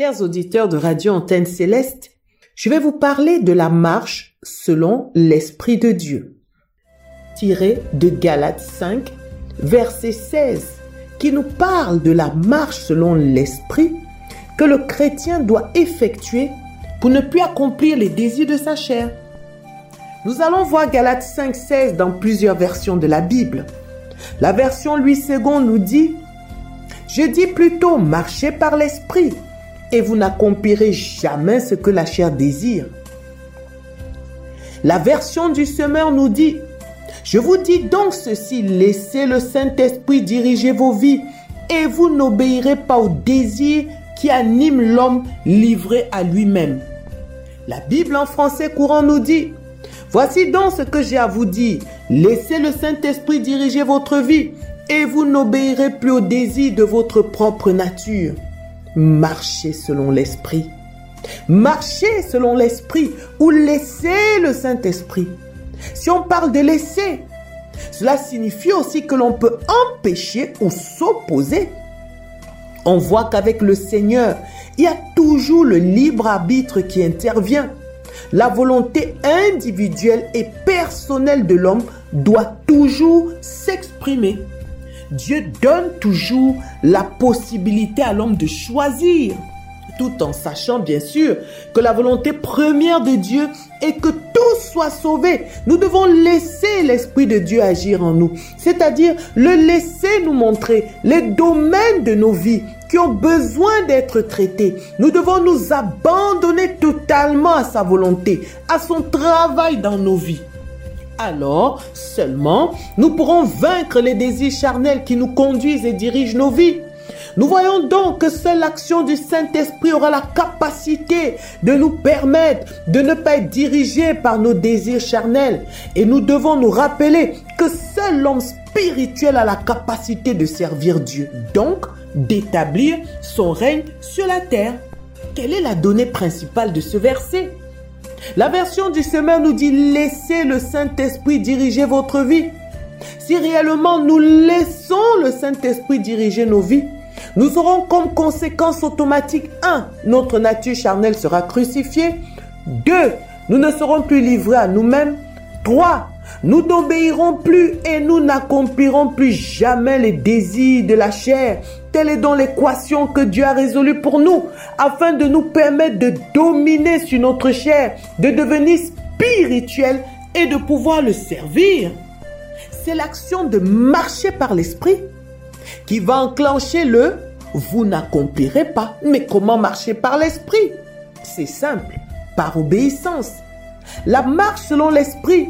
Chers auditeurs de Radio Antenne Céleste, je vais vous parler de la marche selon l'Esprit de Dieu, tiré de Galates 5, verset 16, qui nous parle de la marche selon l'Esprit que le chrétien doit effectuer pour ne plus accomplir les désirs de sa chair. Nous allons voir Galates 5, 16 dans plusieurs versions de la Bible. La version Louis II nous dit Je dis plutôt marchez par l'Esprit et vous n'accomplirez jamais ce que la chair désire. La version du semeur nous dit, je vous dis donc ceci, laissez le Saint-Esprit diriger vos vies et vous n'obéirez pas au désir qui anime l'homme livré à lui-même. La Bible en français courant nous dit, voici donc ce que j'ai à vous dire, laissez le Saint-Esprit diriger votre vie et vous n'obéirez plus au désir de votre propre nature marcher selon l'Esprit. Marcher selon l'Esprit ou laisser le Saint-Esprit. Si on parle de laisser, cela signifie aussi que l'on peut empêcher ou s'opposer. On voit qu'avec le Seigneur, il y a toujours le libre arbitre qui intervient. La volonté individuelle et personnelle de l'homme doit toujours s'exprimer. Dieu donne toujours la possibilité à l'homme de choisir, tout en sachant bien sûr que la volonté première de Dieu est que tous soient sauvés. Nous devons laisser l'Esprit de Dieu agir en nous, c'est-à-dire le laisser nous montrer les domaines de nos vies qui ont besoin d'être traités. Nous devons nous abandonner totalement à sa volonté, à son travail dans nos vies alors seulement nous pourrons vaincre les désirs charnels qui nous conduisent et dirigent nos vies. Nous voyons donc que seule l'action du Saint-Esprit aura la capacité de nous permettre de ne pas être dirigés par nos désirs charnels. Et nous devons nous rappeler que seul l'homme spirituel a la capacité de servir Dieu, donc d'établir son règne sur la terre. Quelle est la donnée principale de ce verset? La version du semeur nous dit laissez le Saint-Esprit diriger votre vie. Si réellement nous laissons le Saint-Esprit diriger nos vies, nous aurons comme conséquence automatique 1. Notre nature charnelle sera crucifiée. 2. Nous ne serons plus livrés à nous-mêmes. 3. Nous n'obéirons plus et nous n'accomplirons plus jamais les désirs de la chair. Telle est donc l'équation que Dieu a résolue pour nous, afin de nous permettre de dominer sur notre chair, de devenir spirituel et de pouvoir le servir. C'est l'action de marcher par l'esprit qui va enclencher le vous n'accomplirez pas. Mais comment marcher par l'esprit? C'est simple, par obéissance. La marche selon l'esprit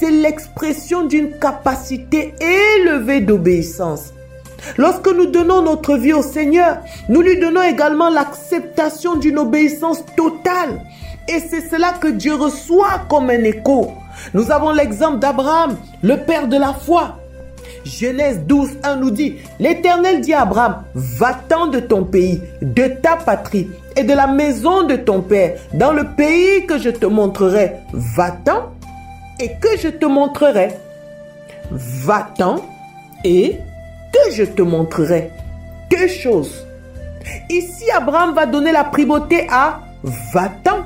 c'est l'expression d'une capacité élevée d'obéissance. Lorsque nous donnons notre vie au Seigneur, nous lui donnons également l'acceptation d'une obéissance totale. Et c'est cela que Dieu reçoit comme un écho. Nous avons l'exemple d'Abraham, le père de la foi. Genèse 12, 1 nous dit, l'Éternel dit à Abraham, va-t'en de ton pays, de ta patrie et de la maison de ton père, dans le pays que je te montrerai. Va-t'en et que je te montrerai. Va-t'en et que je te montrerai. Deux choses. Ici, Abraham va donner la primauté à va-t'en.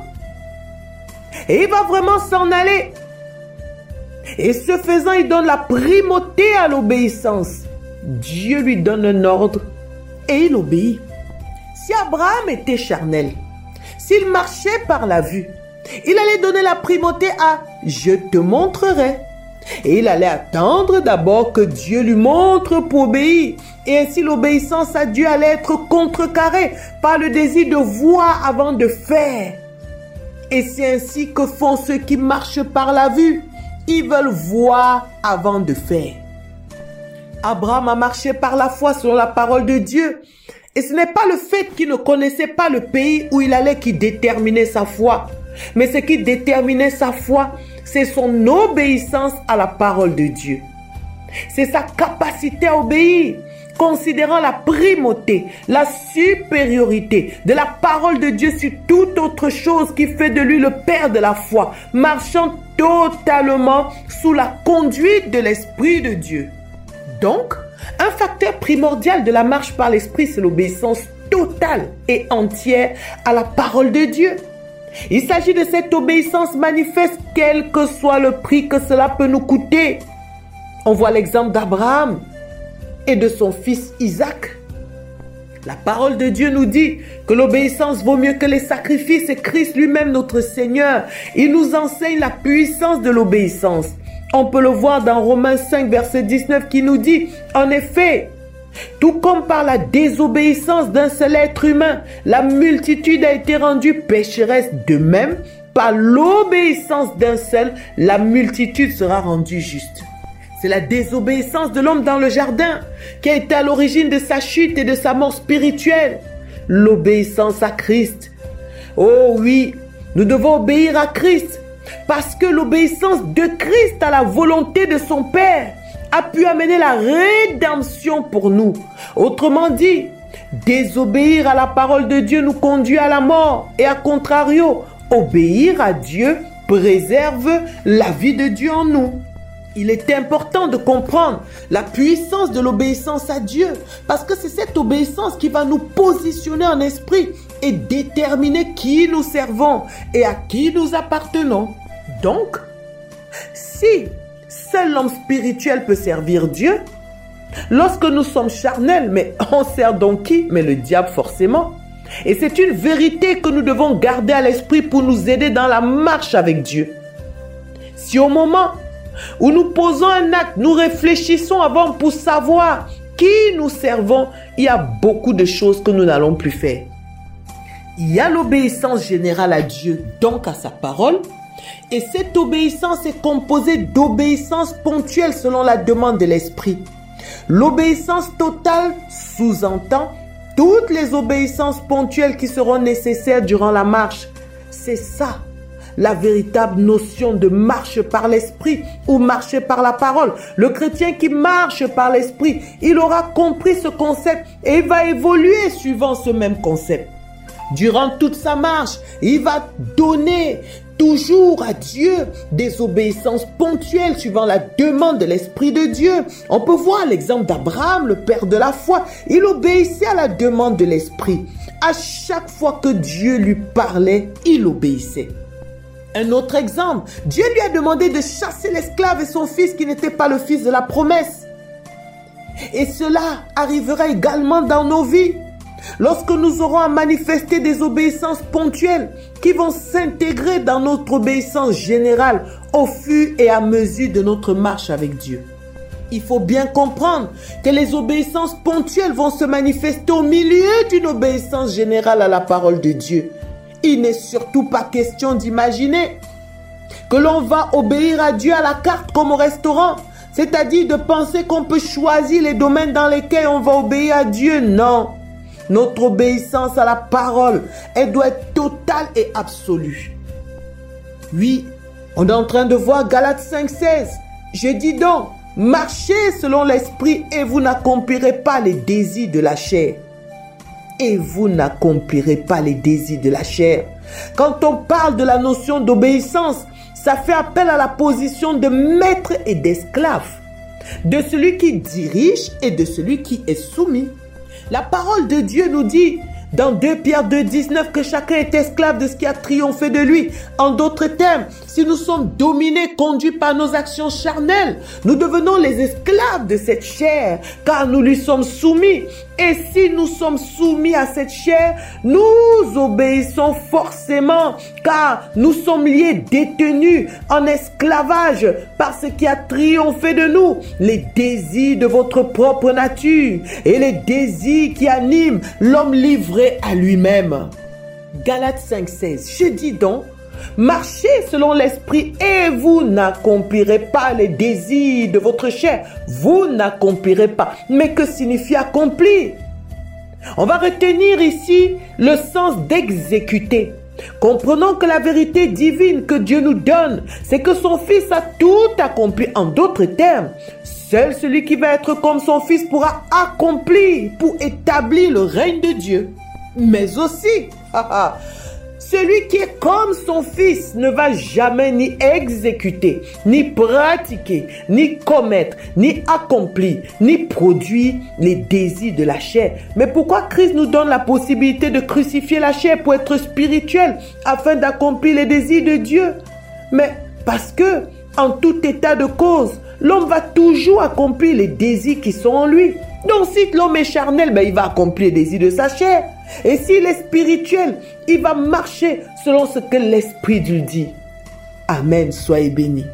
Et il va vraiment s'en aller. Et ce faisant, il donne la primauté à l'obéissance. Dieu lui donne un ordre et il obéit. Si Abraham était charnel, s'il marchait par la vue, il allait donner la primauté à je te montrerai. Et il allait attendre d'abord que Dieu lui montre pour obéir. Et ainsi l'obéissance à Dieu allait être contrecarrée par le désir de voir avant de faire. Et c'est ainsi que font ceux qui marchent par la vue. Ils veulent voir avant de faire. Abraham a marché par la foi selon la parole de Dieu. Et ce n'est pas le fait qu'il ne connaissait pas le pays où il allait qui déterminait sa foi. Mais ce qui déterminait sa foi, c'est son obéissance à la parole de Dieu. C'est sa capacité à obéir, considérant la primauté, la supériorité de la parole de Dieu sur toute autre chose qui fait de lui le Père de la foi, marchant totalement sous la conduite de l'Esprit de Dieu. Donc, un facteur primordial de la marche par l'Esprit, c'est l'obéissance totale et entière à la parole de Dieu. Il s'agit de cette obéissance manifeste, quel que soit le prix que cela peut nous coûter. On voit l'exemple d'Abraham et de son fils Isaac. La parole de Dieu nous dit que l'obéissance vaut mieux que les sacrifices et Christ lui-même notre Seigneur. Il nous enseigne la puissance de l'obéissance. On peut le voir dans Romains 5 verset 19 qui nous dit, en effet, tout comme par la désobéissance d'un seul être humain, la multitude a été rendue pécheresse, de même, par l'obéissance d'un seul, la multitude sera rendue juste. C'est la désobéissance de l'homme dans le jardin qui a été à l'origine de sa chute et de sa mort spirituelle. L'obéissance à Christ. Oh oui, nous devons obéir à Christ parce que l'obéissance de Christ à la volonté de son Père a pu amener la rédemption pour nous. Autrement dit, désobéir à la parole de Dieu nous conduit à la mort et à contrario, obéir à Dieu préserve la vie de Dieu en nous. Il est important de comprendre la puissance de l'obéissance à Dieu parce que c'est cette obéissance qui va nous positionner en esprit et déterminer qui nous servons et à qui nous appartenons. Donc, si seul l'homme spirituel peut servir Dieu, lorsque nous sommes charnels, mais on sert donc qui? Mais le diable forcément. Et c'est une vérité que nous devons garder à l'esprit pour nous aider dans la marche avec Dieu. Si au moment où nous posons un acte, nous réfléchissons avant pour savoir qui nous servons, il y a beaucoup de choses que nous n'allons plus faire. Il y a l'obéissance générale à Dieu, donc à sa parole, et cette obéissance est composée d'obéissance ponctuelle selon la demande de l'esprit. L'obéissance totale sous-entend toutes les obéissances ponctuelles qui seront nécessaires durant la marche. C'est ça la véritable notion de marche par l'esprit ou marcher par la parole. Le chrétien qui marche par l'esprit, il aura compris ce concept et il va évoluer suivant ce même concept. Durant toute sa marche, il va donner toujours à Dieu des obéissances ponctuelles suivant la demande de l'Esprit de Dieu. On peut voir l'exemple d'Abraham, le père de la foi. Il obéissait à la demande de l'Esprit. À chaque fois que Dieu lui parlait, il obéissait. Un autre exemple, Dieu lui a demandé de chasser l'esclave et son fils qui n'était pas le fils de la promesse. Et cela arrivera également dans nos vies. Lorsque nous aurons à manifester des obéissances ponctuelles qui vont s'intégrer dans notre obéissance générale au fur et à mesure de notre marche avec Dieu. Il faut bien comprendre que les obéissances ponctuelles vont se manifester au milieu d'une obéissance générale à la parole de Dieu. Il n'est surtout pas question d'imaginer que l'on va obéir à Dieu à la carte comme au restaurant. C'est-à-dire de penser qu'on peut choisir les domaines dans lesquels on va obéir à Dieu. Non. Notre obéissance à la parole, elle doit être totale et absolue. Oui, on est en train de voir Galates 5.16. Je dis donc, marchez selon l'esprit et vous n'accomplirez pas les désirs de la chair et vous n'accomplirez pas les désirs de la chair. Quand on parle de la notion d'obéissance, ça fait appel à la position de maître et d'esclave, de celui qui dirige et de celui qui est soumis. La parole de Dieu nous dit dans 2 Pierre 2, 19 que chacun est esclave de ce qui a triomphé de lui. En d'autres termes, si nous sommes dominés, conduits par nos actions charnelles, nous devenons les esclaves de cette chair, car nous lui sommes soumis. Et si nous sommes soumis à cette chair, nous obéissons forcément, car nous sommes liés, détenus en esclavage par ce qui a triomphé de nous, les désirs de votre propre nature et les désirs qui animent l'homme livré à lui-même. Galates 5.16, je dis donc, Marchez selon l'esprit et vous n'accomplirez pas les désirs de votre chair. Vous n'accomplirez pas. Mais que signifie accomplir? On va retenir ici le sens d'exécuter. Comprenons que la vérité divine que Dieu nous donne, c'est que son Fils a tout accompli. En d'autres termes, seul celui qui va être comme son Fils pourra accomplir pour établir le règne de Dieu. Mais aussi, Celui qui est comme son fils ne va jamais ni exécuter, ni pratiquer, ni commettre, ni accomplir, ni produire les désirs de la chair. Mais pourquoi Christ nous donne la possibilité de crucifier la chair pour être spirituel afin d'accomplir les désirs de Dieu? Mais parce que, en tout état de cause, l'homme va toujours accomplir les désirs qui sont en lui. Donc si l'homme est charnel, ben, il va accomplir les désirs de sa chair. Et s'il est spirituel, il va marcher selon ce que l'Esprit lui dit. Amen, soyez bénis.